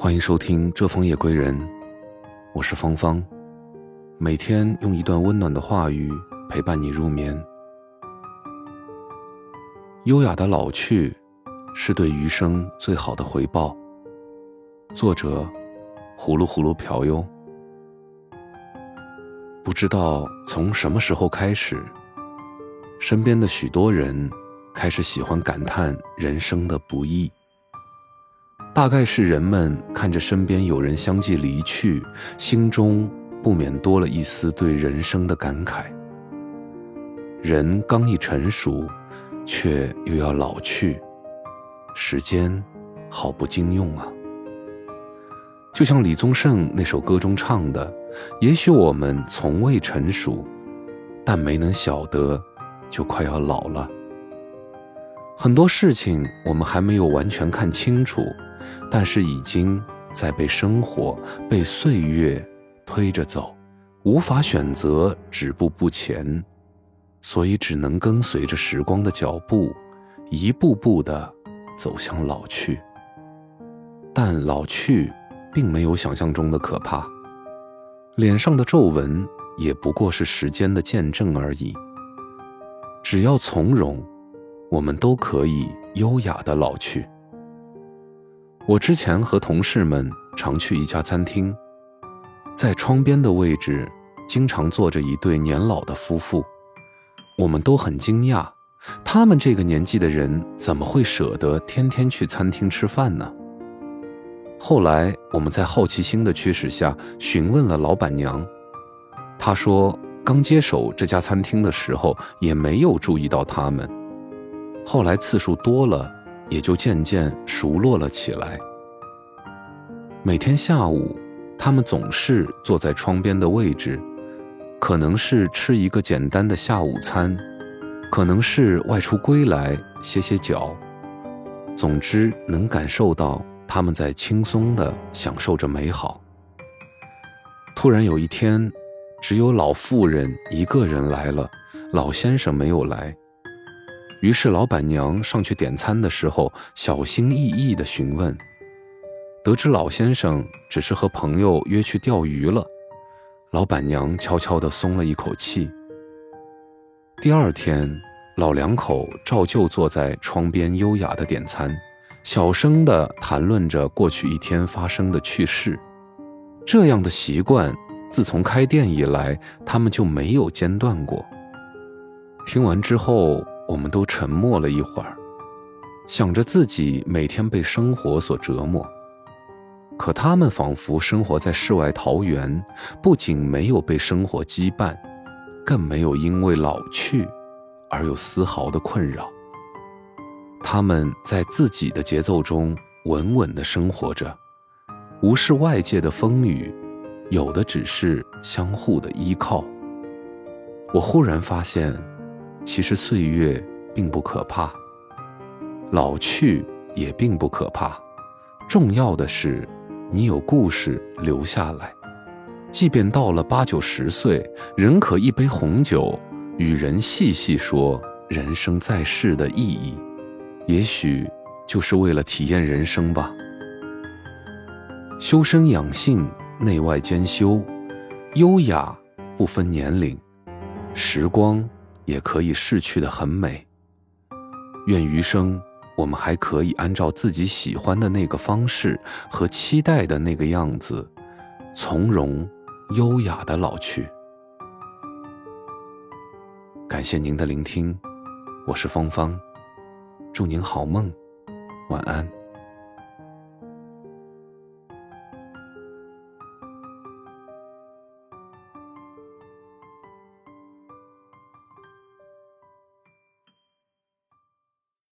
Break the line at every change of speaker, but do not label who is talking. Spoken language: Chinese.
欢迎收听《这风夜归人》，我是芳芳，每天用一段温暖的话语陪伴你入眠。优雅的老去，是对余生最好的回报。作者：葫芦葫芦瓢哟。不知道从什么时候开始，身边的许多人开始喜欢感叹人生的不易。大概是人们看着身边有人相继离去，心中不免多了一丝对人生的感慨。人刚一成熟，却又要老去，时间好不经用啊！就像李宗盛那首歌中唱的：“也许我们从未成熟，但没能晓得，就快要老了。很多事情我们还没有完全看清楚。”但是已经在被生活、被岁月推着走，无法选择止步不前，所以只能跟随着时光的脚步，一步步的走向老去。但老去并没有想象中的可怕，脸上的皱纹也不过是时间的见证而已。只要从容，我们都可以优雅的老去。我之前和同事们常去一家餐厅，在窗边的位置，经常坐着一对年老的夫妇。我们都很惊讶，他们这个年纪的人怎么会舍得天天去餐厅吃饭呢？后来我们在好奇心的驱使下询问了老板娘，她说刚接手这家餐厅的时候也没有注意到他们，后来次数多了。也就渐渐熟络了起来。每天下午，他们总是坐在窗边的位置，可能是吃一个简单的下午餐，可能是外出归来歇歇脚。总之，能感受到他们在轻松地享受着美好。突然有一天，只有老妇人一个人来了，老先生没有来。于是，老板娘上去点餐的时候，小心翼翼地询问。得知老先生只是和朋友约去钓鱼了，老板娘悄悄地松了一口气。第二天，老两口照旧坐在窗边，优雅地点餐，小声地谈论着过去一天发生的趣事。这样的习惯，自从开店以来，他们就没有间断过。听完之后。我们都沉默了一会儿，想着自己每天被生活所折磨，可他们仿佛生活在世外桃源，不仅没有被生活羁绊，更没有因为老去而有丝毫的困扰。他们在自己的节奏中稳稳地生活着，无视外界的风雨，有的只是相互的依靠。我忽然发现。其实岁月并不可怕，老去也并不可怕，重要的是你有故事留下来。即便到了八九十岁，仍可一杯红酒，与人细细说人生在世的意义。也许就是为了体验人生吧。修身养性，内外兼修，优雅不分年龄，时光。也可以逝去的很美。愿余生，我们还可以按照自己喜欢的那个方式和期待的那个样子，从容、优雅的老去。感谢您的聆听，我是芳芳，祝您好梦，晚安。